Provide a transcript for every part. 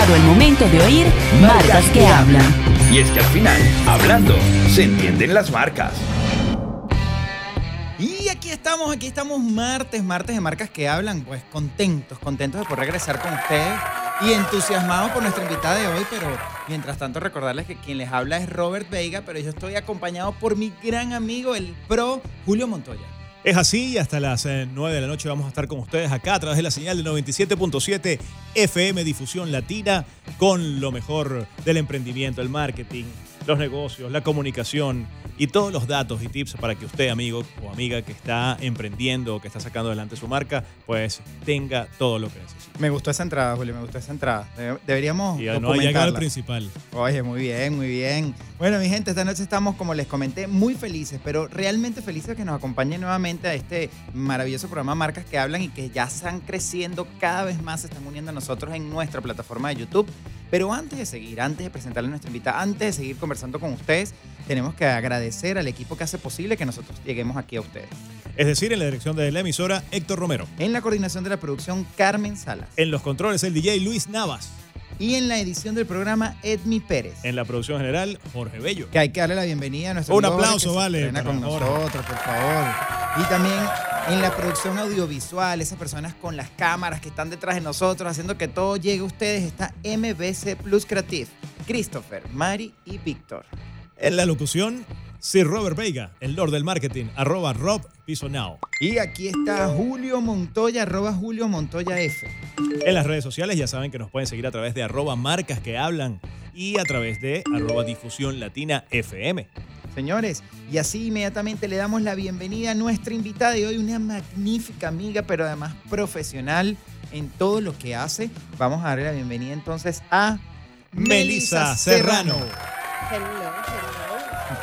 llegado el momento de oír Marcas que Hablan. Y es que al final, hablando, se entienden las marcas. Y aquí estamos, aquí estamos martes, martes de marcas que hablan, pues contentos, contentos de poder regresar con ustedes y entusiasmados por nuestra invitada de hoy, pero mientras tanto recordarles que quien les habla es Robert Veiga, pero yo estoy acompañado por mi gran amigo, el pro Julio Montoya. Es así y hasta las 9 eh, de la noche vamos a estar con ustedes acá a través de la señal de 97.7 FM Difusión Latina con lo mejor del emprendimiento, el marketing, los negocios, la comunicación y todos los datos y tips para que usted, amigo o amiga que está emprendiendo o que está sacando adelante su marca, pues tenga todo lo que necesita. Me gustó esa entrada, Julio, me gustó esa entrada. Deberíamos y no llegado al principal. Oye, muy bien, muy bien. Bueno, mi gente, esta noche estamos, como les comenté, muy felices, pero realmente felices que nos acompañen nuevamente a este maravilloso programa Marcas que Hablan y que ya están creciendo cada vez más, se están uniendo a nosotros en nuestra plataforma de YouTube. Pero antes de seguir, antes de presentarle a nuestra invitada, antes de seguir conversando con ustedes, tenemos que agradecer al equipo que hace posible que nosotros lleguemos aquí a ustedes. Es decir, en la dirección de la emisora, Héctor Romero. En la coordinación de la producción, Carmen Salas. En los controles, el DJ Luis Navas. Y en la edición del programa, Edmi Pérez. En la producción general, Jorge Bello. Que hay que darle la bienvenida a nuestro Un aplauso, vale. con nosotros, por favor. Y también en la producción audiovisual, esas personas con las cámaras que están detrás de nosotros, haciendo que todo llegue a ustedes, está MBC Plus Creative, Christopher, Mari y Víctor. En la locución, Sir Robert Veiga, el Lord del Marketing, arroba Rob Piso Now. Y aquí está Julio Montoya, arroba Julio Montoya F. En las redes sociales ya saben que nos pueden seguir a través de arroba marcas que hablan y a través de arroba difusión latina FM. Señores, y así inmediatamente le damos la bienvenida a nuestra invitada de hoy, una magnífica amiga, pero además profesional en todo lo que hace. Vamos a darle la bienvenida entonces a Melissa Serrano.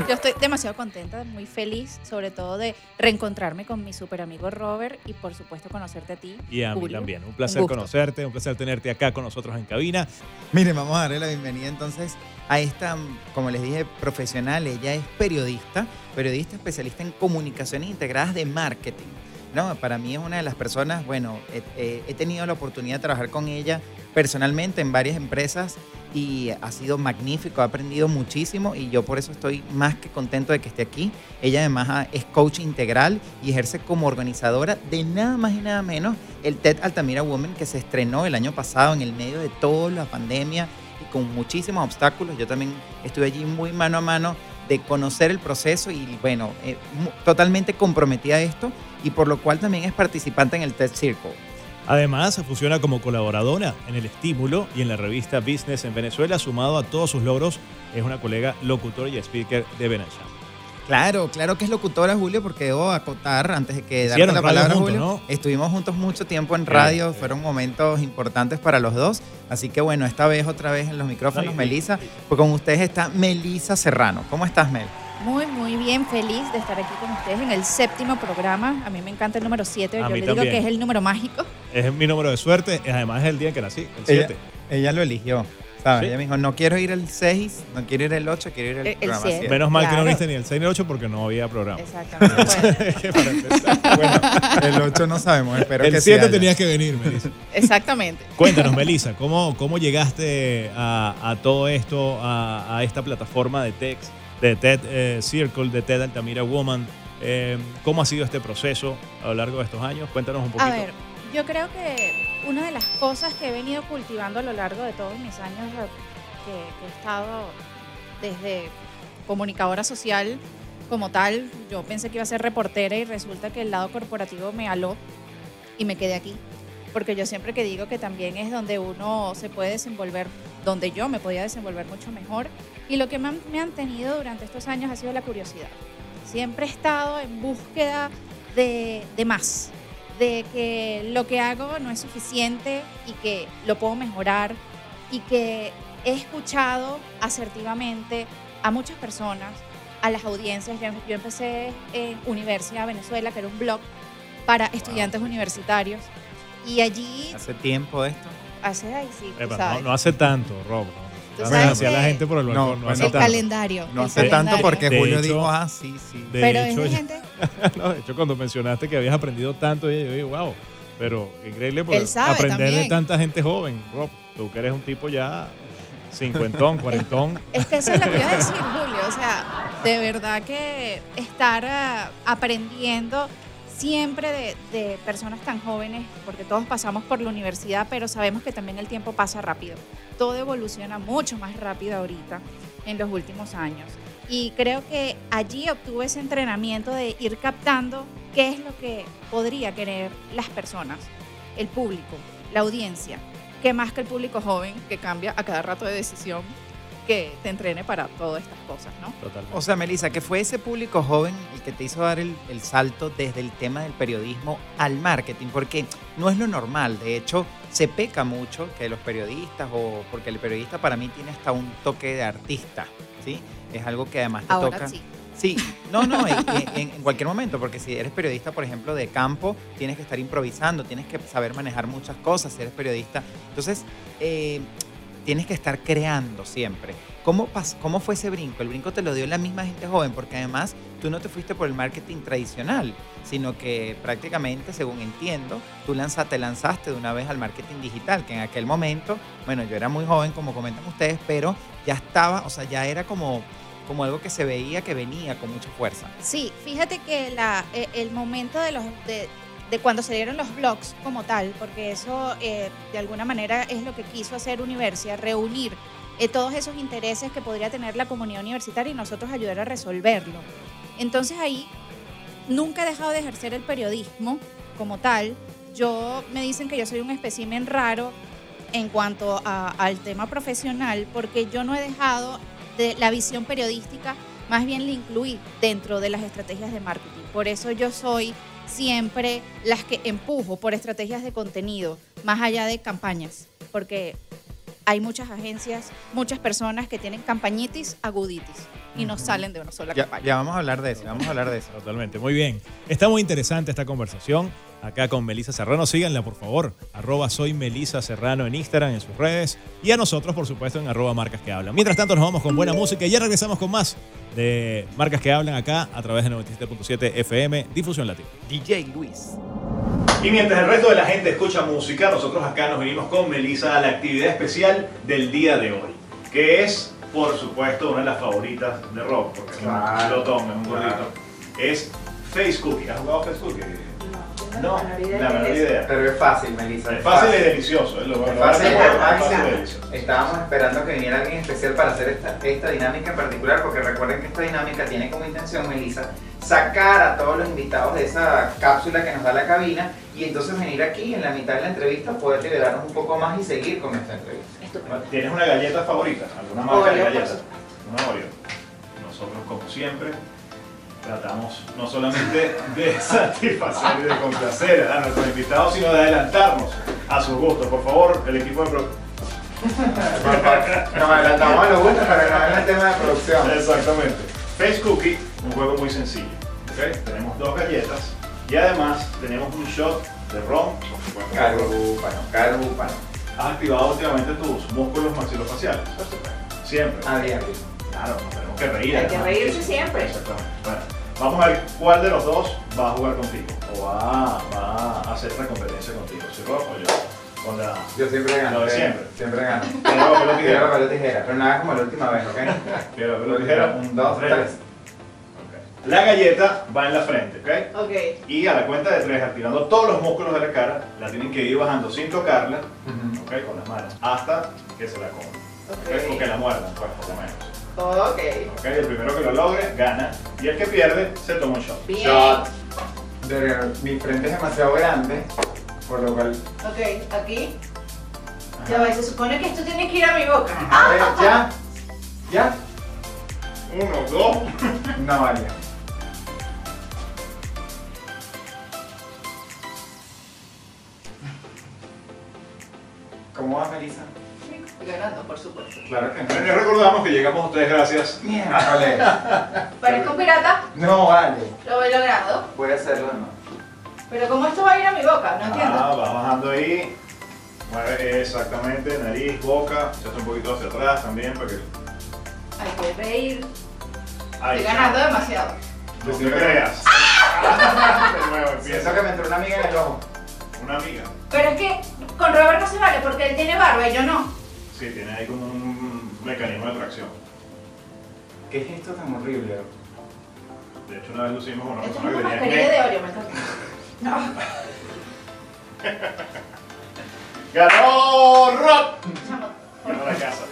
Yo estoy demasiado contenta, muy feliz, sobre todo de reencontrarme con mi super amigo Robert y por supuesto conocerte a ti. Y a mí también. Un placer conocerte, un placer tenerte acá con nosotros en cabina. Miren, vamos a darle la bienvenida entonces a esta, como les dije, profesional. Ella es periodista, periodista especialista en comunicaciones integradas de marketing. No, para mí es una de las personas, bueno, he tenido la oportunidad de trabajar con ella personalmente en varias empresas y ha sido magnífico, ha aprendido muchísimo y yo por eso estoy más que contento de que esté aquí. Ella además es coach integral y ejerce como organizadora de nada más y nada menos el TED Altamira Women que se estrenó el año pasado en el medio de toda la pandemia y con muchísimos obstáculos. Yo también estuve allí muy mano a mano de conocer el proceso y bueno, eh, totalmente comprometida a esto y por lo cual también es participante en el TED Circle. Además, funciona como colaboradora en el Estímulo y en la revista Business en Venezuela, sumado a todos sus logros, es una colega locutora y speaker de Venezuela. Claro, claro que es locutora, Julio, porque debo acotar, antes de que darle la palabra a Julio, estuvimos juntos mucho tiempo en radio, fueron momentos importantes para los dos, así que bueno, esta vez otra vez en los micrófonos, Melisa, pues con ustedes está Melisa Serrano. ¿Cómo estás, Mel? Muy, muy bien, feliz de estar aquí con ustedes en el séptimo programa. A mí me encanta el número 7, yo le digo que es el número mágico. Es mi número de suerte, además es el día que nací, el 7. Ella, lo eligió. ¿Sabes? Ella me dijo, no quiero ir el 6, no quiero ir el 8, quiero ir el, programa 7. Menos mal que no viste ni el 6 ni el 8 porque no había programa. Exactamente. bueno, el 8 no sabemos, espero el que El 7 tenías que venir, Melissa. Exactamente. Cuéntanos, Melissa, ¿cómo, cómo llegaste a, a todo esto, a, a, esta plataforma de text? de TED eh, Circle, de TED Altamira Woman. Eh, ¿Cómo ha sido este proceso a lo largo de estos años? Cuéntanos un poquito. A ver, yo creo que una de las cosas que he venido cultivando a lo largo de todos mis años que, he estado desde comunicadora social como tal, yo pensé que iba a ser reportera y resulta que el lado corporativo me aló y me quedé aquí. Porque yo siempre que digo que también es donde uno se puede desenvolver, donde yo me podía desenvolver mucho mejor y lo que me han, tenido durante estos años ha sido la curiosidad. Siempre he estado en búsqueda de, más, de que lo que hago no es suficiente y que lo puedo mejorar y que he escuchado asertivamente a muchas personas, a las audiencias. Yo, empecé en Universidad Venezuela, que era un blog para estudiantes universitarios. Y allí... ¿Hace tiempo esto? Hace, ahí sí. no, hace tanto, Rob. Gracias a la gente por el balcón. No, el calendario. No hace tanto porque Julio dijo, ah, sí, sí. De Pero hecho, de hecho, cuando mencionaste que habías aprendido tanto, yo dije, wow, Pero increíble por Él sabe aprender de tanta gente joven. Rob, tú que eres un tipo ya cincuentón, cuarentón. Es que eso es lo que iba a decir, Julio. O sea, de verdad que estar ah, aprendiendo siempre de, personas tan jóvenes, porque todos pasamos por la universidad, pero sabemos que también el tiempo pasa rápido. Todo evoluciona mucho más rápido ahorita, en los últimos años. Y creo que allí obtuve ese entrenamiento de ir captando qué es lo que podría querer las personas, el público, la audiencia, que más que el público joven que cambia a cada rato de decisión que te entrene para todas estas cosas, ¿no? Totalmente. O sea, Melissa, que fue ese público joven el que te hizo dar el, el salto desde el tema del periodismo al marketing, porque no es lo normal. De hecho, se peca mucho que los periodistas, o porque el periodista para mí tiene hasta un toque de artista, ¿sí? Es algo que además te Ahora toca. sí. Sí, no, no, en, en- en cualquier momento, porque si eres periodista, por ejemplo, de campo, tienes que estar improvisando, tienes que saber manejar muchas cosas, si eres periodista. Entonces, eh, tienes que estar creando siempre. ¿Cómo, ¿Cómo fue ese brinco? El brinco te lo dio la misma gente joven, porque además tú no te fuiste por el marketing tradicional, sino que prácticamente, según entiendo, tú lanza- te lanzaste de una vez al marketing digital, que en aquel momento, bueno, yo era muy joven, como comentan ustedes, pero ya estaba, o sea, ya era como como algo que se veía que venía con mucha fuerza. Sí, fíjate que la, eh, el momento de los de, de cuando salieron los blogs como tal, porque eso eh, de alguna manera es lo que quiso hacer Universia, reunir eh, todos esos intereses que podría tener la comunidad universitaria y nosotros ayudar a resolverlo. Entonces ahí nunca he dejado de ejercer el periodismo como tal. Yo me dicen que yo soy un espécimen raro en cuanto al tema profesional, porque yo no he dejado de la visión periodística, más bien la incluí dentro de las estrategias de marketing. Por eso yo soy siempre las que empujo por estrategias de contenido, más allá de campañas, porque hay muchas agencias, muchas personas que tienen campañitis, aguditis y no salen de una sola Ya, campaña. ya vamos a hablar de eso, vamos a hablar de eso. Totalmente, muy bien. Está muy interesante esta conversación acá con Melisa Serrano. Síganla, por favor. Arroba soy Melisa Serrano en Instagram, en sus redes. Y a nosotros, por supuesto, en arroba marcas que hablan. Mientras tanto, nos vamos con buena música y ya regresamos con más de marcas que hablan acá a través de 97.7 FM, Difusión Latina. DJ Luis. Y mientras el resto de la gente escucha música, nosotros acá nos venimos con Melissa a la actividad especial del día de hoy, que es, por supuesto, una de las favoritas de Rob, porque es un glotón, es un claro. gordito. Es Face Cookie. ¿Has jugado Face Cookie? No, No, la menor idea. Pero es fácil, Melissa. Es fácil y delicioso, es lo Es lo- fácil, lo- es lo- fácil. fácil y delicioso. Estábamos esperando que viniera alguien especial para hacer esta, esta dinámica en particular, porque recuerden que esta dinámica tiene como intención, Melissa, sacar a todos los invitados de esa cápsula que nos da la cabina y entonces venir aquí en la mitad de la entrevista, poder liberarnos un poco más y seguir con esta entrevista. ¿Tienes una galleta favorita? ¿Alguna marca de Oreo, galletas? Una Oreo. Nosotros, como siempre, tratamos no solamente de satisfacer y de complacer a nuestros invitados, sino de adelantarnos a sus gustos. Por favor, el equipo de producción. Nos adelantamos a los gustos para venga el tema de producción. Exactamente. Face Cookie, un juego muy sencillo. ¿ok? Tenemos dos galletas y además tenemos un shot de ron. por supuesto. Has activado últimamente tus músculos maxilofaciales. Por supuesto. Siempre. A diario. Claro, nos tenemos que reír. Hay que reírse siempre. Exactamente. Bueno, vamos a ver cuál de los dos va a jugar contigo. O va, va a hacer la competencia contigo. Si Rob o yo. Con la Yo siempre gano. Lo de ¿ok? siempre. Siempre gano. piedra, papel o Tijera, tijera. papel o tijera. Pero nada como la última vez, ¿ok? Piedra, papel o tijera. Un, dos, tres. La galleta va en la frente, ¿ok? Ok. Y a la cuenta de tres, activando todos los músculos de la cara, la tienen que ir bajando sin tocarla. ¿ok? Con las manos, hasta que se la coman. ¿ok? O que la muerdan, pues, por lo menos. Ok. ¿ok? El primero que lo logre, gana. Y el que pierde, se toma un shot. Bien. Shot. Pero mi frente es demasiado grande, por lo cual. Ok, aquí. Ya va, se supone que esto tiene que ir a mi boca. A ver, ya. ¿Ya? Uno, dos. No vale. ¿Cómo vas, Melissa? Ganando, por supuesto. Claro que Les recordamos que llegamos a ustedes gracias. Miércoles. ¿Parezco un pirata? No vale. Lo he logrado. Voy a hacerlo. Pero ¿cómo esto va a ir a mi boca? No entiendo. Ah, va bajando ahí. Mueve exactamente, nariz, boca. Se hace un poquito hacia atrás también para que. Hay que reír. Ahí Estoy está. ganando demasiado. No te creas. De nuevo Pienso empieza. que me entró una amiga en el ojo. Una amiga. Pero es que con Robert no se vale porque él tiene barba y yo no. Sí, tiene ahí como un mecanismo de tracción. ¿Qué es esto tan horrible? De hecho, una vez lo hicimos con una Esto es persona una que tenía mascarilla de. Oreo, me encanta. No, ¡Ganó chamo. Ganó la casa.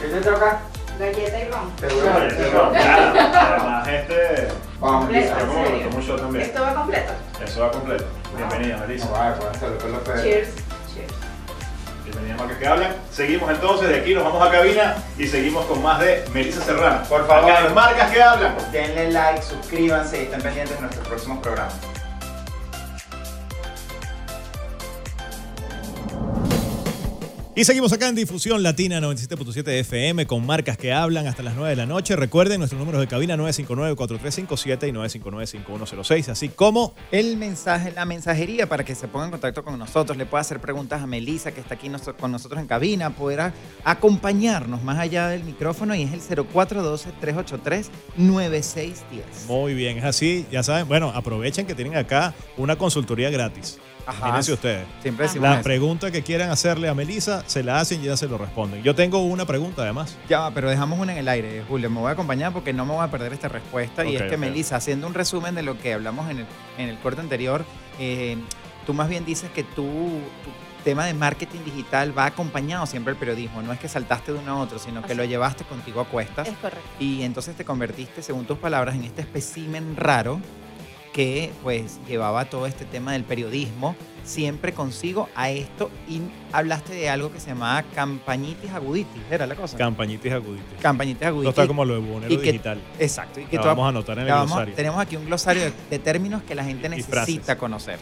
¿Qué te toca? Galleta y ron. Seguro. Oye, este claro. Además, este. Vamos, Completo. Un shot también. Esto va completo. Eso va completo. Bienvenida, vale, los pedos. Cheers. Cheers. Bienvenida a Marcas que Hablan. Seguimos entonces, de aquí nos vamos a cabina y seguimos con más de Melissa Serrano. Por favor. Acá en Marcas que Hablan. Denle like, suscríbanse y estén pendientes de nuestros próximos programas. Y seguimos acá en Difusión Latina 97.7 FM con marcas que hablan hasta las 9 de la noche. Recuerden nuestros números de cabina 959-4357 y 959-5106, así como El mensaje, la mensajería para que se ponga en contacto con nosotros, le pueda hacer preguntas a Melissa que está aquí nos- con nosotros en cabina, podrá acompañarnos más allá del micrófono y es el 0412-383-9610. Muy bien, es así. Ya saben, bueno, aprovechen que tienen acá una consultoría gratis. Ajá. Imagínense ustedes. Siempre decimos La eso. pregunta que quieran hacerle a Melissa, se la hacen y ya se lo responden. Yo tengo una pregunta además. Ya va, pero dejamos una en el aire, Julio. Me voy a acompañar porque no me voy a perder esta respuesta. y Ok, es que, ok. Melissa, haciendo un resumen de lo que hablamos en el, en el corte anterior, eh, tú más bien dices que tú, tu tema de marketing digital va acompañado siempre al periodismo. No es que saltaste de uno a otro, sino que Así lo llevaste contigo a cuestas. Es correcto. Y entonces te convertiste, según tus palabras, en este espécimen raro que pues llevaba todo este tema del periodismo siempre consigo a esto y hablaste de algo que se llamaba campañitis aguditis, era la cosa. Campañitis aguditis. campañitis aguditis. está como lo de Bonero que- Digital. Exacto. Y que La tú- vamos a anotar en el vamos- glosario. tenemos aquí un glosario de, de términos que la gente Y necesita conocer.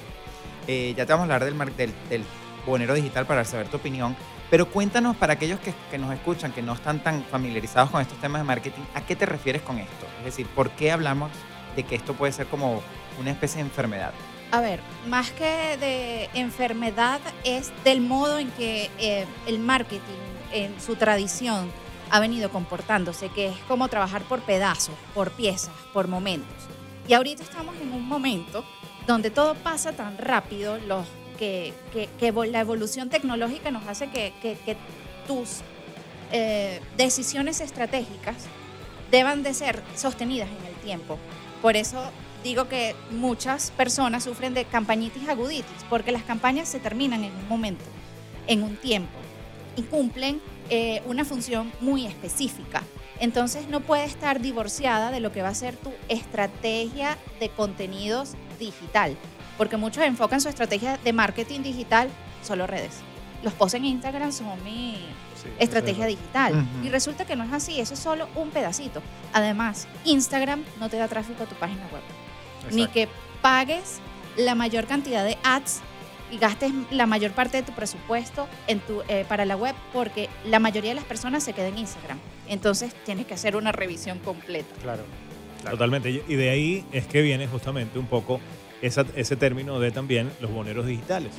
Eh, ya te vamos a hablar del, del, del bonero digital para saber tu opinión. Pero cuéntanos para aquellos que, que nos escuchan, que no están tan familiarizados con estos temas de marketing, ¿a qué te refieres con esto? Es decir, ¿por qué hablamos de que esto puede ser como una especie de enfermedad? A ver, más que de enfermedad es del modo en que eh, el marketing en su tradición ha venido comportándose, que es como trabajar por pedazos, por piezas, por momentos. Y ahorita estamos en un momento donde todo pasa tan rápido, los, que, la evolución tecnológica nos hace que tus eh, decisiones estratégicas deban de ser sostenidas en el tiempo. Por eso digo que muchas personas sufren de campañitis aguditis, porque las campañas se terminan en un momento, en un tiempo, y cumplen eh, una función muy específica. Entonces no puede estar divorciada de lo que va a ser tu estrategia de contenidos digital, porque muchos enfocan su estrategia de marketing digital solo redes. Los posts en Instagram son mi Sí, estrategia digital. Y resulta que no es así, eso es solo un pedacito. Además, Instagram no te da tráfico a tu página web. Ni que pagues la mayor cantidad de ads y gastes la mayor parte de tu presupuesto en tu, eh, para la web, porque la mayoría de las personas se quedan en Instagram. Entonces tienes que hacer una revisión completa. Claro. Totalmente. Y y de ahí es que viene justamente un poco esa- ese término de también los boneros digitales.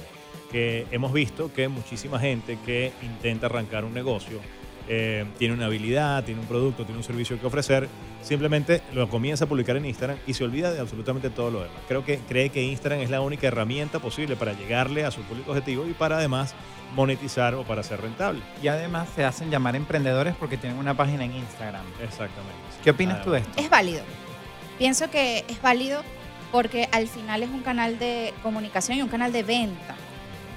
Que hemos visto que muchísima gente que intenta arrancar un negocio, eh, tiene una habilidad, tiene un producto, tiene un servicio que ofrecer, simplemente lo comienza a publicar en Instagram y se olvida de absolutamente todo lo demás. Creo que cree que Instagram es la única herramienta posible para llegarle a su público objetivo y para además monetizar o para ser rentable. Y además se hacen llamar emprendedores porque tienen una página en Instagram. Exactamente. ¿Qué opinas tú de esto? Es válido. Pienso que es válido porque al final es un canal de comunicación y un canal de venta,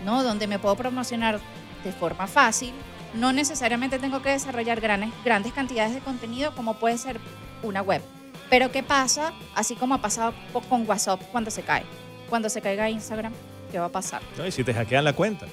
¿no? Donde me puedo promocionar de forma fácil. No necesariamente tengo que desarrollar grandes, grandes cantidades de contenido como puede ser una web. Pero ¿qué pasa? Así como ha pasado con WhatsApp cuando se cae. Cuando se caiga Instagram, ¿qué va a pasar? ¿no? Y si te hackean la cuenta.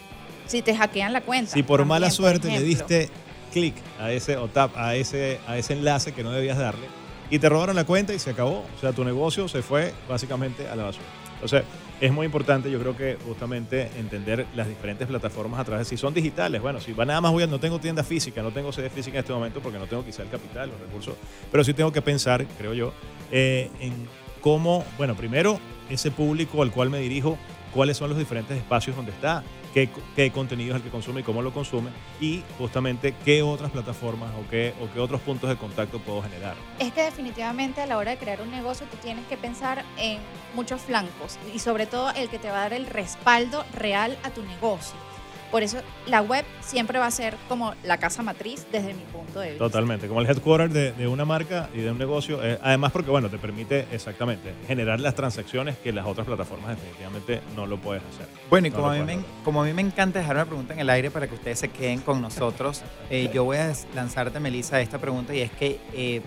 Si te hackean la cuenta. Si por mala suerte le diste clic a ese o tap a ese, a ese enlace que no debías darle y te robaron la cuenta y se acabó. O sea, tu negocio se fue básicamente a la basura. Sea, es muy importante, yo creo que justamente entender las diferentes plataformas a través si son digitales. Bueno, si va nada más voy a, no tengo tienda física, no tengo sede física en este momento porque no tengo quizá el capital, los recursos, pero sí tengo que pensar, creo yo, eh, en cómo, bueno, primero ese público al cual me dirijo, cuáles son los diferentes espacios donde está, qué, qué contenido es el que consume y cómo lo consume y justamente qué otras plataformas o qué, o qué otros puntos de contacto puedo generar. Es que definitivamente a la hora de crear un negocio tú tienes que pensar en muchos flancos y sobre todo el que te va a dar el respaldo real a tu negocio. Por eso la web siempre va a ser como la casa matriz desde mi punto de vista. Totalmente, como el headquarter de, de una marca y de un negocio. eh, además porque, bueno, te permite exactamente generar las transacciones que las otras plataformas definitivamente no lo puedes hacer. Bueno, y No como, a mí me, como a mí me encanta dejar una pregunta en el aire para que ustedes se queden con nosotros, eh, yo voy a lanzarte, Melissa, esta pregunta y es que, eh,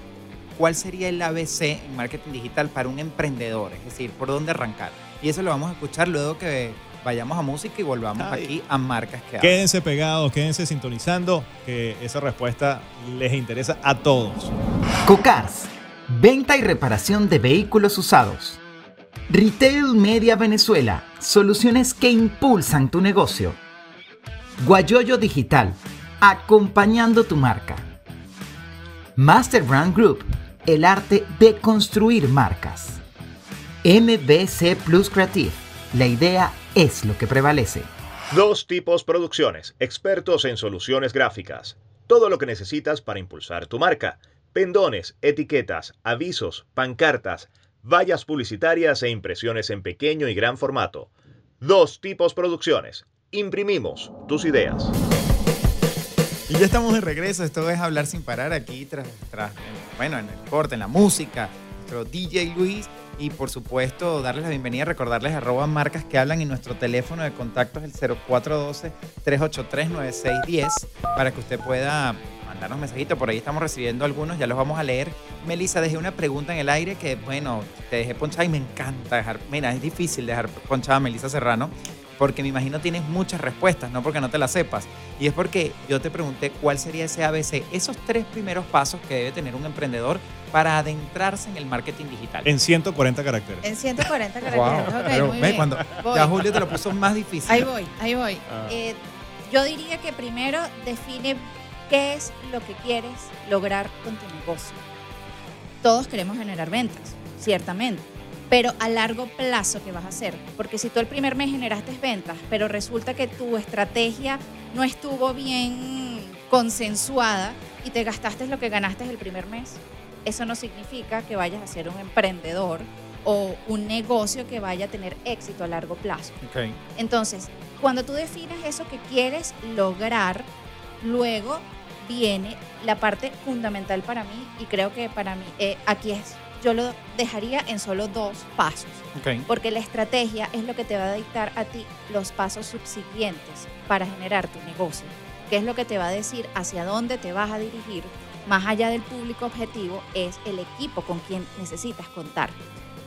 ¿cuál sería el ABC en marketing digital para un emprendedor? Es decir, ¿por dónde arrancar? Y eso lo vamos a escuchar luego que vayamos a música y volvamos Ay. aquí a marcas que hablan. Quédense pegados, quédense sintonizando, que esa respuesta les interesa a todos. Cocars, venta y reparación de vehículos usados. Retail Media Venezuela, soluciones que impulsan tu negocio. Guayoyo Digital, acompañando tu marca. Master Brand Group, el arte de construir marcas. MBC Plus Creative, la idea es lo que prevalece. Dos tipos producciones, expertos en soluciones gráficas. Todo lo que necesitas para impulsar tu marca. Pendones, etiquetas, avisos, pancartas, vallas publicitarias e impresiones en pequeño y gran formato. Dos tipos producciones. Imprimimos tus ideas. Y ya estamos de regreso, esto es hablar sin parar aquí tras, tras bueno, en el corte, en la música, nuestro DJ Luis y por supuesto darles la bienvenida, recordarles arroba marcas que hablan y nuestro teléfono de contacto es el 0412-383-9610 para que usted pueda mandarnos mensajitos, por ahí estamos recibiendo algunos, ya los vamos a leer. Melissa, dejé una pregunta en el aire que, bueno, te dejé ponchada y me encanta dejar, mira, es difícil dejar ponchada a Melissa Serrano porque me imagino tienes muchas respuestas, no porque no te las sepas. Y es porque yo te pregunté cuál sería ese ABC, esos tres primeros pasos que debe tener un emprendedor para adentrarse en el marketing digital. En 140 caracteres. En 140 caracteres. Wow. ok, Pero muy ve, bien. cuando Voy. ya Julio te lo puso más difícil. Ahí voy, ahí voy. Ah. Eh, yo diría que primero define qué es lo que quieres lograr con tu negocio. Todos queremos generar ventas, ciertamente, pero a largo plazo, ¿qué vas a hacer? Porque si tú el primer mes generaste ventas, pero resulta que tu estrategia no estuvo bien consensuada y te gastaste lo que ganaste el primer mes, eso no significa que vayas a ser un emprendedor o un negocio que vaya a tener éxito a largo plazo. Entonces, cuando tú defines eso que quieres lograr, luego viene la parte fundamental para mí y creo que para mí eh, aquí es, yo lo dejaría en solo dos pasos, porque la estrategia es lo que te va a dictar a ti los pasos subsiguientes para generar tu negocio, que es lo que te va a decir hacia dónde te vas a dirigir, más allá del público objetivo, es el equipo con quien necesitas contar.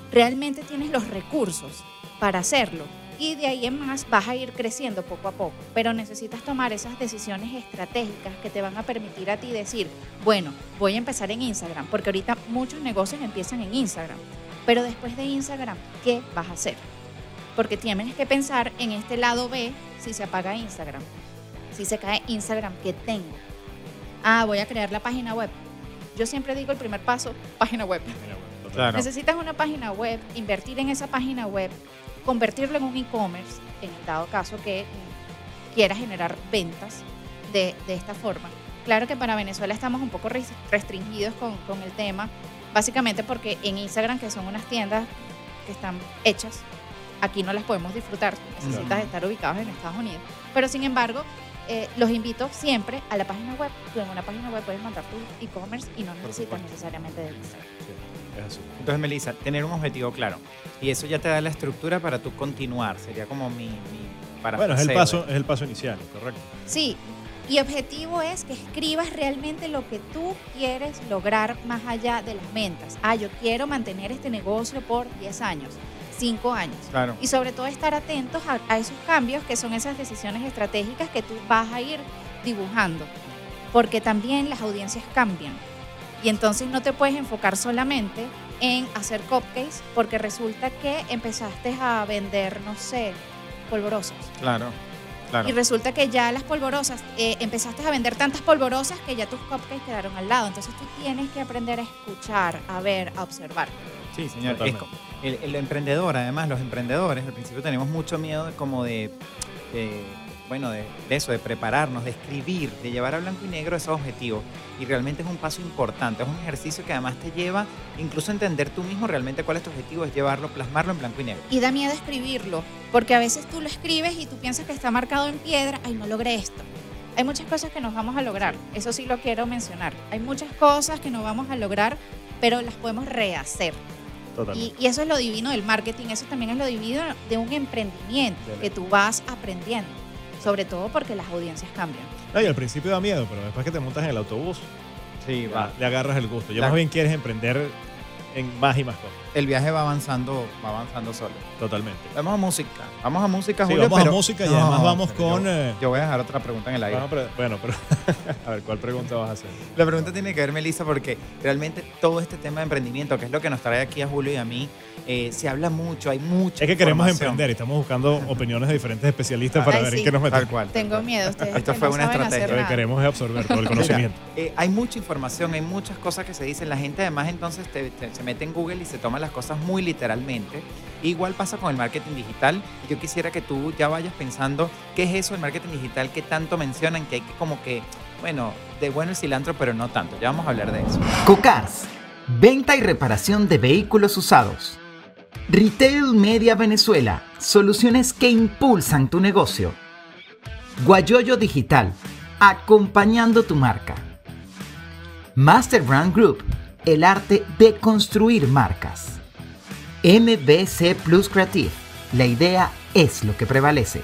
Realmente tienes los recursos para hacerlo y de ahí en más vas a ir creciendo poco a poco, pero necesitas tomar esas decisiones estratégicas que te van a permitir a ti decir, bueno, voy a empezar en Instagram, porque ahorita muchos negocios empiezan en Instagram, pero después de Instagram, ¿qué vas a hacer? Porque tienes que pensar en este lado B si se apaga Instagram, si se cae Instagram, ¿qué tengo? Ah, voy a crear la página web. Yo siempre digo el primer paso, página web. Claro. Necesitas una página web, invertir en esa página web, convertirlo en un e-commerce, en el dado caso que quieras generar ventas de, de esta forma. Claro que para Venezuela estamos un poco res- restringidos con, con el tema, básicamente porque en Instagram, que son unas tiendas que están hechas, aquí no las podemos disfrutar, necesitas Claro. estar ubicados en Estados Unidos. Pero sin embargo, eh, los invito siempre a la página web. Tú en una página web puedes montar tu e-commerce y no necesitas necesariamente de Instagram. Es así. Entonces, Melissa, tener un objetivo claro. Y eso ya te da la estructura para tú continuar. Sería como mi... mi para Bueno, es el paso, es el paso inicial, correcto. Sí, y objetivo es que escribas realmente lo que tú quieres lograr más allá de las ventas. Ah, yo quiero mantener este negocio por 10 años, 5 años. Claro. Y sobre todo estar atentos a, a esos cambios que son esas decisiones estratégicas que tú vas a ir dibujando. Porque también las audiencias cambian. Y entonces no te puedes enfocar solamente en hacer cupcakes porque resulta que empezaste a vender, no sé, polvorosos. Claro. Claro. Y resulta que ya las polvorosas, eh, empezaste a vender tantas polvorosas que ya tus cupcakes quedaron al lado. Entonces tú tienes que aprender a escuchar, a ver, a observar. Sí, señor. Es el, el emprendedor, además, los emprendedores, al principio tenemos mucho miedo como de, de bueno, de, de eso, de prepararnos, de escribir, de llevar a blanco y negro esos objetivos. Y realmente es un paso importante, es un ejercicio que además te lleva incluso a entender tú mismo realmente cuál es tu objetivo, es llevarlo, plasmarlo en blanco y negro. Y da miedo escribirlo, porque a veces tú lo escribes y tú piensas que está marcado en piedra, ay, no logré esto. Hay muchas cosas que nos vamos a lograr, eso sí lo quiero mencionar. Hay muchas cosas que no vamos a lograr, pero las podemos rehacer. Y, y eso es lo divino del marketing, eso también es lo divino de un emprendimiento, que tú vas aprendiendo, sobre todo porque las audiencias cambian. No, y al principio da miedo, pero después que te montas en el autobús, Sí, ya le agarras el gusto. Ya La- más bien quieres emprender en más y más cosas. El viaje va avanzando, va avanzando solo. Totalmente. Vamos a música. Vamos a música, Sí, Julio. vamos a pero- música y además vamos con, Yo, eh, yo voy a dejar otra pregunta en el aire. Bueno, pero, bueno, pero a ver, ¿cuál pregunta vas a hacer? La pregunta tiene que ver, Melissa, porque realmente todo este tema de emprendimiento, que es lo que nos trae aquí a Julio y a mí, eh, se habla mucho, hay mucha Es que queremos emprender y estamos buscando opiniones de diferentes especialistas Ay, para ver sí. en qué nos metemos. Tal cual. Tengo miedo, ustedes Esto que fue no una saben estrategia. Lo que queremos es absorber todo el conocimiento. Eh, hay mucha información, hay muchas cosas que se dicen. La gente además entonces te- te- se mete en Google y se toma las cosas muy literalmente. Igual pasa con el marketing digital. Yo quisiera que tú ya vayas pensando qué es eso del marketing digital que tanto mencionan, que hay que como que, bueno, de bueno el cilantro, pero no tanto. Ya vamos a hablar de eso. Cocars, venta y reparación de vehículos usados. Retail Media Venezuela, soluciones que impulsan tu negocio. Guayoyo Digital, acompañando tu marca. Master Brand Group, el arte de construir marcas. MBC Plus Creative, la idea es lo que prevalece.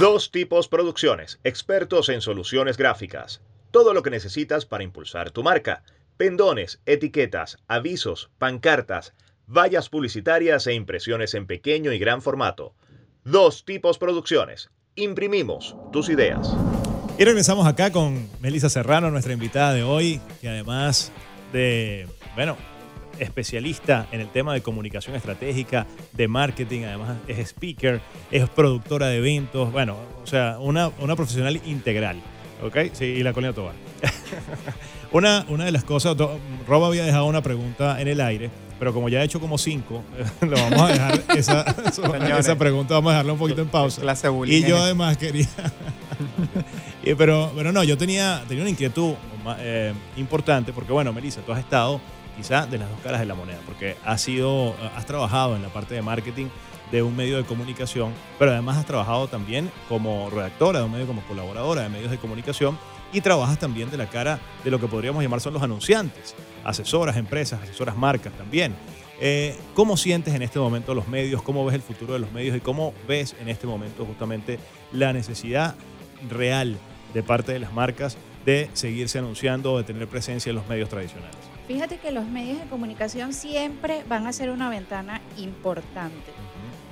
Dos tipos producciones, expertos en soluciones gráficas. Todo lo que necesitas para impulsar tu marca. Pendones, etiquetas, avisos, pancartas, vallas publicitarias e impresiones en pequeño y gran formato. Dos tipos producciones. Imprimimos tus ideas. Y regresamos acá con Melissa Serrano, nuestra invitada de hoy, que además de, bueno, especialista en el tema de comunicación estratégica, de marketing, además es speaker, es productora de eventos, bueno, o sea, una, una profesional integral, ¿ok? Sí, y la colina tobar. una, una de las cosas, Rob había dejado una pregunta en el aire, pero como ya he hecho como cinco, lo vamos a dejar, esa, esa pregunta vamos a dejarla un poquito en pausa. Clase. Y yo en- además quería. Y, pero, pero no, yo tenía, tenía una inquietud eh, importante porque, bueno, Melissa, tú has estado quizá de las dos caras de la moneda, porque has sido, has trabajado en la parte de marketing de un medio de comunicación, pero además has trabajado también como redactora de un medio, como colaboradora de medios de comunicación y trabajas también de la cara de lo que podríamos llamar son los anunciantes, asesoras, empresas, asesoras marcas también. Eh, ¿Cómo sientes en este momento los medios? ¿Cómo ves el futuro de los medios? ¿Y cómo ves en este momento justamente la necesidad real de parte de las marcas de seguirse anunciando o de tener presencia en los medios tradicionales? Fíjate que los medios de comunicación siempre van a ser una ventana importante,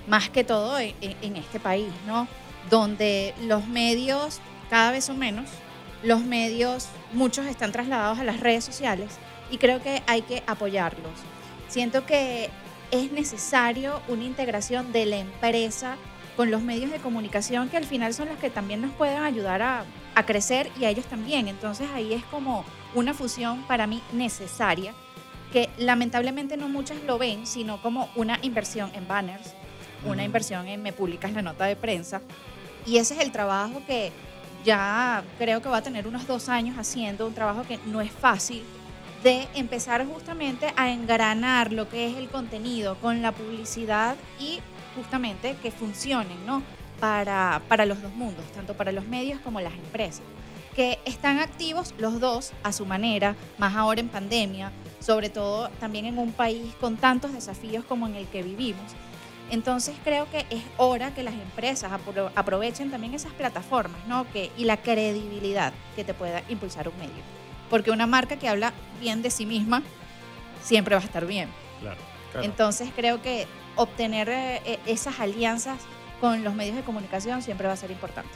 más que todo en, en- en este país, ¿no? Donde los medios cada vez son menos, los medios, muchos están trasladados a las redes sociales y creo que hay que apoyarlos. Siento que es necesario una integración de la empresa con los medios de comunicación que al final son los que también nos pueden ayudar a, a crecer y a ellos también. Entonces ahí es como una fusión para mí necesaria que lamentablemente no muchas lo ven, sino como una inversión en banners, una inversión en me publicas la nota de prensa. Y ese es el trabajo que ya creo que va a tener unos dos años haciendo, un trabajo que no es fácil, de empezar justamente a engranar lo que es el contenido con la publicidad y justamente que funcionen, ¿no? Para, para los dos mundos, tanto para los medios como las empresas, que están activos los dos a su manera, más ahora en pandemia, sobre todo también en un país con tantos desafíos como en el que vivimos. Entonces creo que es hora que las empresas apro- aprovechen también esas plataformas, ¿no? Que, y la credibilidad que te pueda impulsar un medio. Porque una marca que habla bien de sí misma siempre va a estar bien. Claro. Entonces creo que obtener eh, eh, esas alianzas con los medios de comunicación siempre va a ser importante.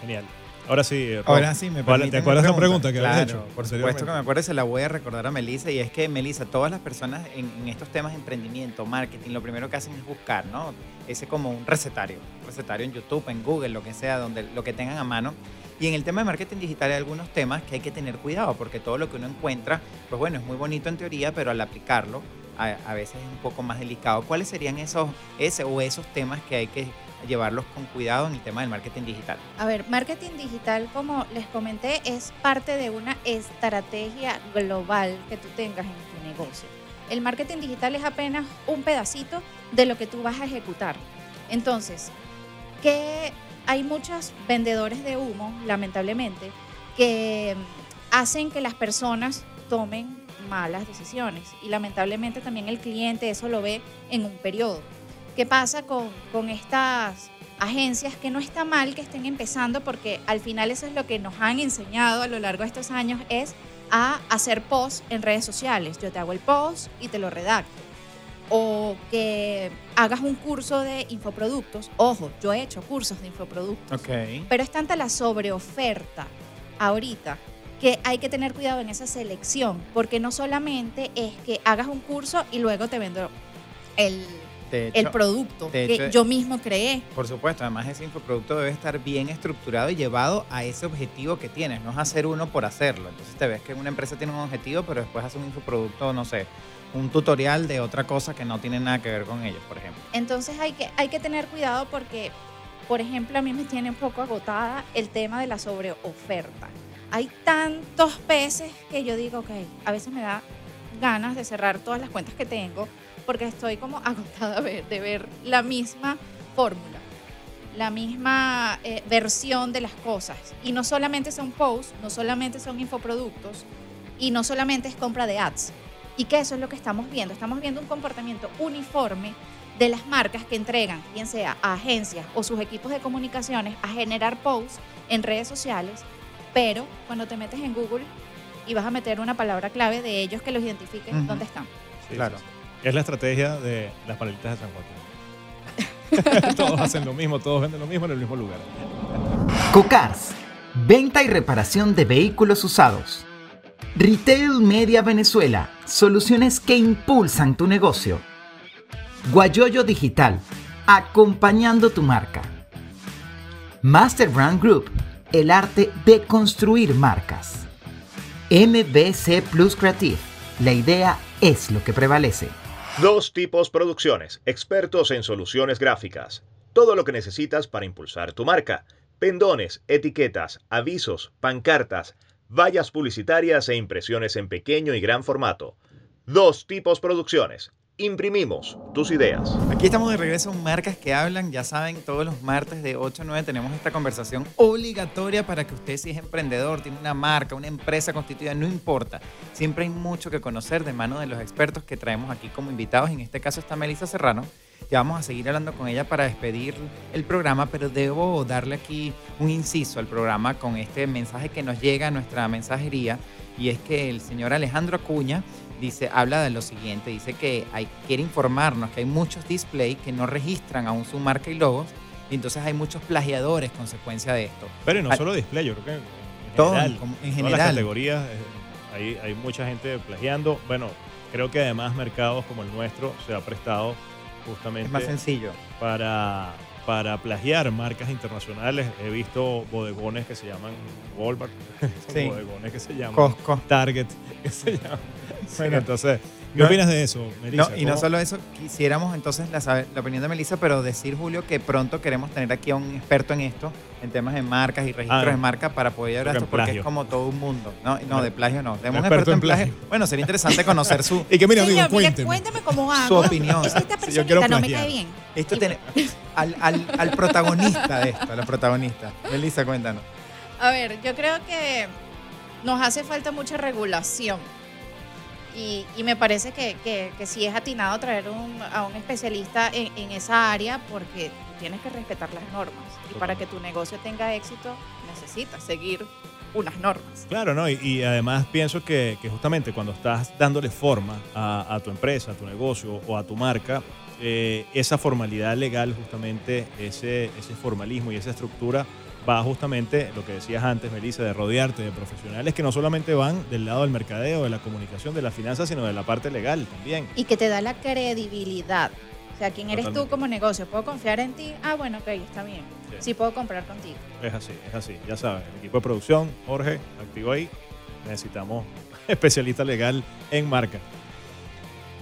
Genial. Ahora sí, Rob, Ahora sí, me ¿cuál- permiten ¿Te acuerdas la pregunta? que habías Claro, hecho? Por supuesto que me acuerdo, se la voy a recordar a Melissa y es que Melissa, todas las personas en, en estos temas de emprendimiento, marketing, lo primero que hacen es buscar, ¿no? Ese como un recetario, un recetario en YouTube, en Google, lo que sea, donde lo que tengan a mano. Y en el tema de marketing digital hay algunos temas que hay que tener cuidado porque todo lo que uno encuentra, pues bueno, es muy bonito en teoría, pero al aplicarlo a, a veces es un poco más delicado. ¿Cuáles serían esos ese o esos temas que hay que llevarlos con cuidado en el tema del marketing digital? A ver, marketing digital, como les comenté, es parte de una estrategia global que tú tengas en tu negocio. El marketing digital es apenas un pedacito de lo que tú vas a ejecutar. Entonces, que hay muchos vendedores de humo, lamentablemente, que hacen que las personas tomen malas decisiones y lamentablemente también el cliente eso lo ve en un periodo. ¿Qué pasa con, con estas agencias que no está mal que estén empezando porque al final eso es lo que nos han enseñado a lo largo de estos años es a hacer posts en redes sociales. Yo te hago el post y te lo redacto. O que hagas un curso de infoproductos. Ojo, yo he hecho cursos de infoproductos. Ok. Pero es tanta la sobreoferta ahorita que hay que tener cuidado en esa selección, porque no solamente es que hagas un curso y luego te vendo el, De el producto de que yo mismo creé. Por supuesto, además ese infoproducto debe estar bien estructurado y llevado a ese objetivo que tienes, no es hacer uno por hacerlo. Entonces te ves que una empresa tiene un objetivo, pero después hace un infoproducto, no sé, un tutorial de otra cosa que no tiene nada que ver con ellos, por ejemplo. Entonces hay que, hay que tener cuidado porque, por ejemplo, a mí me tiene un poco agotada el tema de la sobreoferta. Hay tantos peces que yo digo, ok, a veces me da ganas de cerrar todas las cuentas que tengo porque estoy como agotada de ver, de ver la misma fórmula, la misma eh, versión de las cosas. Y no solamente son posts, no solamente son infoproductos y no solamente es compra de ads. Y que eso es lo que estamos viendo. Estamos viendo un comportamiento uniforme de las marcas que entregan, bien sea a agencias o sus equipos de comunicaciones, a generar posts en redes sociales, pero cuando te metes en Google y vas a meter una palabra clave de ellos que los identifiquen, Ujú. ¿dónde están? Sí, Claro. sí, sí. Es la estrategia de las panelitas de San Joaquín. todos hacen lo mismo, todos venden lo mismo en el mismo lugar. Cocars, venta y reparación de vehículos usados. Retail Media Venezuela, soluciones que impulsan tu negocio. Guayoyo Digital, acompañando tu marca. Master Brand Group, el arte de construir marcas. MBC Plus Creative, la idea es lo que prevalece. Dos tipos producciones, expertos en soluciones gráficas. Todo lo que necesitas para impulsar tu marca. Pendones, etiquetas, avisos, pancartas, vallas publicitarias e impresiones en pequeño y gran formato. Dos tipos producciones. Imprimimos tus ideas. Aquí estamos de regreso en Marcas que Hablan. Ya saben, todos los martes de 8 a 9 tenemos esta conversación obligatoria para que usted, si es emprendedor, tiene una marca, una empresa constituida, no importa. Siempre hay mucho que conocer de mano de los expertos que traemos aquí como invitados. En este caso está Melissa Serrano. Ya vamos a seguir hablando con ella para despedir el programa, pero debo darle aquí un inciso al programa con este mensaje que nos llega a nuestra mensajería y es que el señor Alejandro Acuña dice, habla de lo siguiente, dice que hay, quiere informarnos que hay muchos displays que no registran aún su marca y logos, y entonces hay muchos plagiadores consecuencia de esto. Pero y no Al- solo display, yo creo que en general, en todas las general. categorías, eh, hay, hay mucha gente plagiando. Bueno, creo que además mercados como el nuestro se ha prestado justamente Es más sencillo. para, para plagiar marcas internacionales. He visto bodegones que se llaman Walmart, Sí. bodegones que se llaman Costco. Target, que se llaman. Bueno, entonces, ¿qué no- opinas de eso, Melissa? No, y no ¿Cómo- solo eso, quisiéramos entonces la, opinión de Melissa, pero decir, Julio, que pronto queremos tener aquí a un experto en esto, en temas de marcas y registros Ah, de marcas para poder que esto, porque plagio. es como todo un mundo. No, no de plagio no. Tenemos un Experto experto en en plagio. plagio. Bueno, sería interesante conocer su, Y que mira, amigo, cuénteme. cuéntame cómo hago. su opinión. Es que esta Si yo quiero no me cae bien. Esto tiene- al, al- al protagonista de esto, a la protagonista. Melissa, cuéntanos. A ver, yo creo que nos hace falta mucha regulación. Y, y me parece que, que, que sí es atinado traer un- a un especialista en, en esa área porque tienes que respetar las normas. Y para que tu negocio tenga éxito necesitas seguir unas normas. Claro, ¿no? Y, y además pienso que, que justamente cuando estás dándole forma a, a tu empresa, a tu negocio o a tu marca, eh, esa formalidad legal, justamente ese, ese formalismo y esa estructura va justamente, lo que decías antes, Melissa, de rodearte de profesionales que no solamente van del lado del mercadeo, de la comunicación, de la finanza, sino de la parte legal también. Y que te da la credibilidad. O sea, ¿quién eres tú como negocio? ¿Puedo confiar en ti? Ah, bueno, ok, está bien. Sí. Sí puedo comprar contigo. Es así, es así. Ya sabes, el equipo de producción, Jorge, activo ahí. Necesitamos especialista legal en marca.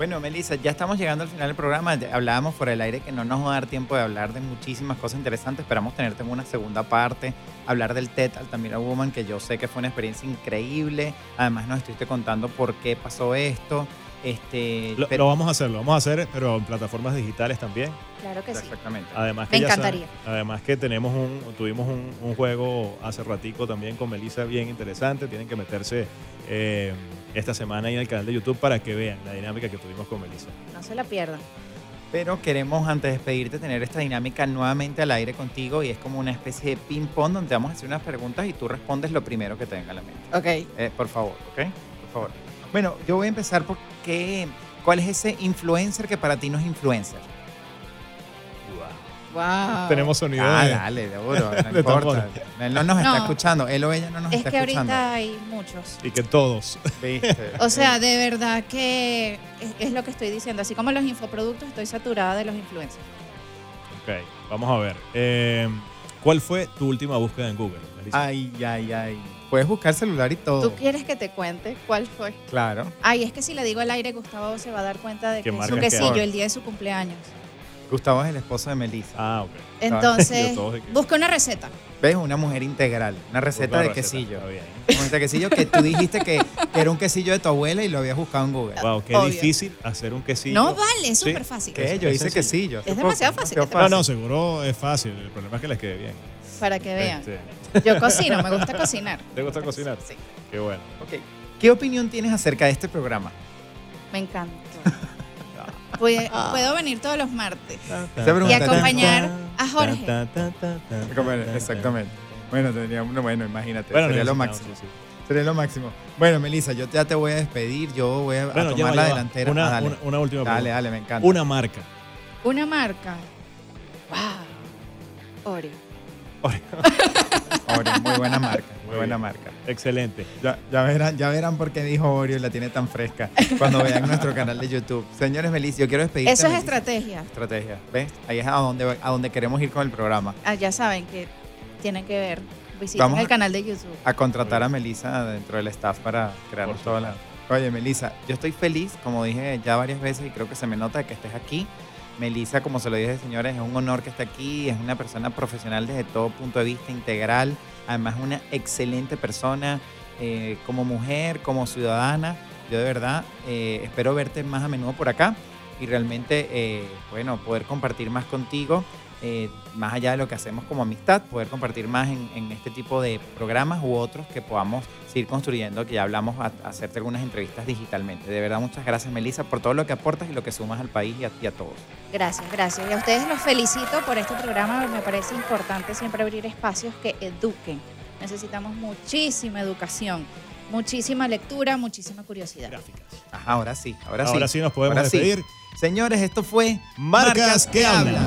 Bueno, Melissa, ya estamos llegando al final del programa. Hablábamos por el aire que no nos va a dar tiempo de hablar de muchísimas cosas interesantes. Esperamos tenerte en una segunda parte, hablar del TED Altamira Woman, que yo sé que fue una experiencia increíble. Además, nos estuviste contando por qué pasó esto. Este, Lo, pero- lo vamos a hacer, lo vamos a hacer, pero en plataformas digitales también. Claro que sí. Exactamente. Además que Me saben- encantaría. además que tenemos un, tuvimos un, un juego hace ratico también con Melissa bien interesante. Tienen que meterse eh, esta semana ahí en el canal de YouTube para que vean la dinámica que tuvimos con Melissa. No se la pierdan. Pero queremos, antes de despedirte, tener esta dinámica nuevamente al aire contigo y es como una especie de ping-pong donde vamos a hacer unas preguntas y tú respondes lo primero que te venga a la mente. Ok. Eh, por favor, ¿ok? Por favor. Bueno, yo voy a empezar por qué, ¿cuál es ese influencer que para ti no es influencer? Wow. Tenemos sonido Ah, de- dale, no de importa. Él no nos está No. escuchando, él o ella no nos Es está que escuchando. ahorita hay muchos. y que todos. ¿Viste? O sea, de verdad que es, es lo que estoy diciendo. Así como los infoproductos, estoy saturada de los influencers. Ok, vamos a ver. Eh, ¿Cuál fue tu última búsqueda en Google? Ay, ay, ay. Puedes buscar celular y todo. ¿Tú quieres que te cuente cuál fue? Claro. Ay, es que si le digo al aire, Gustavo se va a dar cuenta de ¿Qué que es un es quesillo que? el día de su cumpleaños. Gustavo es el esposo de Melissa. Ah, ok. Entonces, que- busca una receta. ¿Ves? Una mujer integral. Una receta de receta, quesillo. está bien. Una receta de quesillo que tú dijiste que, que era un quesillo de tu abuela y lo habías buscado en Google. Wow, qué Obvio. difícil hacer un quesillo. No vale, es Sí. súper fácil. ¿Qué? Yo hice quesillo. hace Es demasiado fácil, demasiado No, no, seguro es fácil. El problema es que les quede bien. Para que vean. Este, Yo cocino, me gusta cocinar. ¿Te gusta cocinar? Sí, Qué bueno. Ok. ¿Qué opinión tienes acerca de este programa? me encanta. Puede- Puedo venir todos los martes y acompañar a Jorge. Exactamente. Bueno, tendría uno, bueno, imagínate. Bueno, sería lo máximo. sí, sí. Sería lo máximo. Bueno, Melissa, yo ya te voy a despedir. Yo voy a, a Bueno, ya tomar la delantera. Una, Ah, dale. una- una última dale, pregunta. dale, me encanta. Una marca. Una marca. Wow. Oreo. Oreo, muy buena marca. Muy Muy buena marca. Excelente. Ya, ya verán, ya verán por qué dijo Oreo y la tiene tan fresca cuando vean nuestro canal de YouTube. Señores Melissa, yo quiero despedirte. Eso es Melissa. estrategia. Estrategia. ¿Ves? Ahí es a donde, a donde queremos ir con el programa. Ah, ya saben que tienen que ver. Visiten Vamos el canal de YouTube. a contratar a Melissa dentro del staff para crearnos Por toda la... Oye, Melissa, yo estoy feliz, como dije ya varias veces y creo que se me nota que estés aquí. Melissa, como se lo dije, señores, es un honor que esté aquí, es una persona profesional desde todo punto de vista integral, además una excelente persona eh, como mujer, como ciudadana. Yo de verdad eh, espero verte más a menudo por acá y realmente, eh, bueno, poder compartir más contigo, más allá de lo que hacemos como amistad, poder compartir más en este tipo de programas u otros que podamos seguir construyendo, que ya hablamos a, a hacerte algunas entrevistas digitalmente. De verdad, muchas gracias, Melissa, por todo lo que aportas y lo que sumas al país y a, y a todos. Gracias, gracias. Y a ustedes los felicito por este programa. Me parece importante siempre abrir espacios que eduquen. Necesitamos muchísima educación, muchísima lectura, muchísima curiosidad. Gráficas. Ajá, ahora sí, ahora, Ahora sí. sí nos podemos Ahora sí. despedir. Señores, esto fue Marcas que hablan.